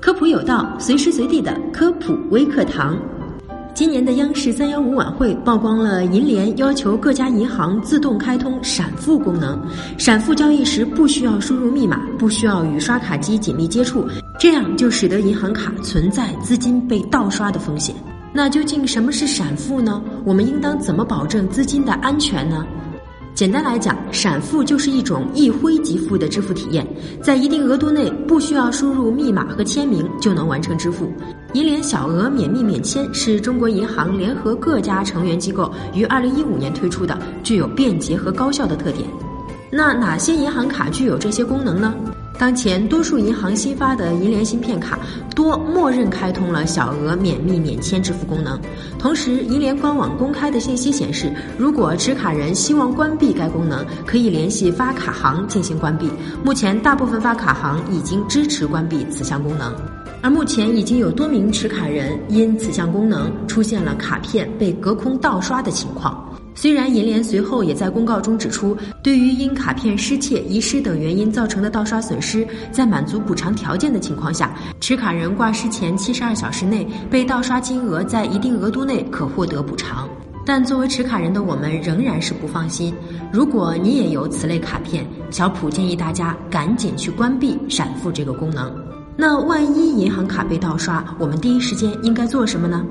科普有道，随时随地的科普微课堂。今年的央视三幺五晚会曝光了银联要求各家银行自动开通闪付功能，闪付交易时不需要输入密码，不需要与刷卡机紧密接触，这样就使得银行卡存在资金被盗刷的风险。那究竟什么是闪付呢？我们应当怎么保证资金的安全呢？简单来讲，闪付就是一种一挥即付的支付体验，在一定额度内不需要输入密码和签名就能完成支付。银联小额免密免签是中国银行联合各家成员机构于二零一五年推出的，具有便捷和高效的特点。那哪些银行卡具有这些功能呢？当前，多数银行新发的银联芯片卡多默认开通了小额免密免签支付功能。同时，银联官网公开的信息显示，如果持卡人希望关闭该功能，可以联系发卡行进行关闭。目前，大部分发卡行已经支持关闭此项功能，而目前已经有多名持卡人因此项功能出现了卡片被隔空盗刷的情况。虽然银联随后也在公告中指出，对于因卡片失窃、遗失等原因造成的盗刷损失，在满足补偿条件的情况下，持卡人挂失前七十二小时内被盗刷金额在一定额度内可获得补偿。但作为持卡人的我们仍然是不放心。如果你也有此类卡片，小普建议大家赶紧去关闭闪付这个功能。那万一银行卡被盗刷，我们第一时间应该做什么呢？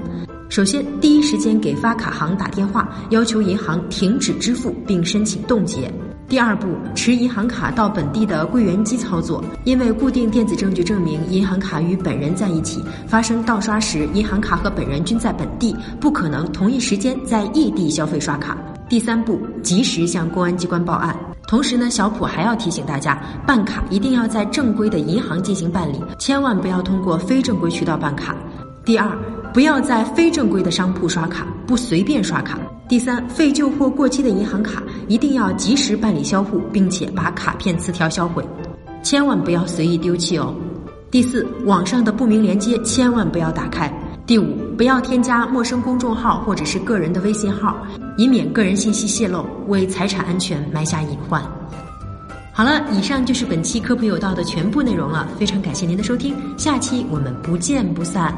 首先，第一时间给发卡行打电话，要求银行停止支付并申请冻结。第二步，持银行卡到本地的柜员机操作，因为固定电子证据证明银行卡与本人在一起，发生盗刷时，银行卡和本人均在本地，不可能同一时间在异地消费刷卡。第三步，及时向公安机关报案。同时呢，小普还要提醒大家，办卡一定要在正规的银行进行办理，千万不要通过非正规渠道办卡。第二。不要在非正规的商铺刷卡，不随便刷卡。第三，废旧或过期的银行卡一定要及时办理销户，并且把卡片磁条销毁，千万不要随意丢弃哦。第四，网上的不明链接千万不要打开。第五，不要添加陌生公众号或者是个人的微信号，以免个人信息泄露，为财产安全埋下隐患。好了，以上就是本期科普有道的全部内容了，非常感谢您的收听，下期我们不见不散。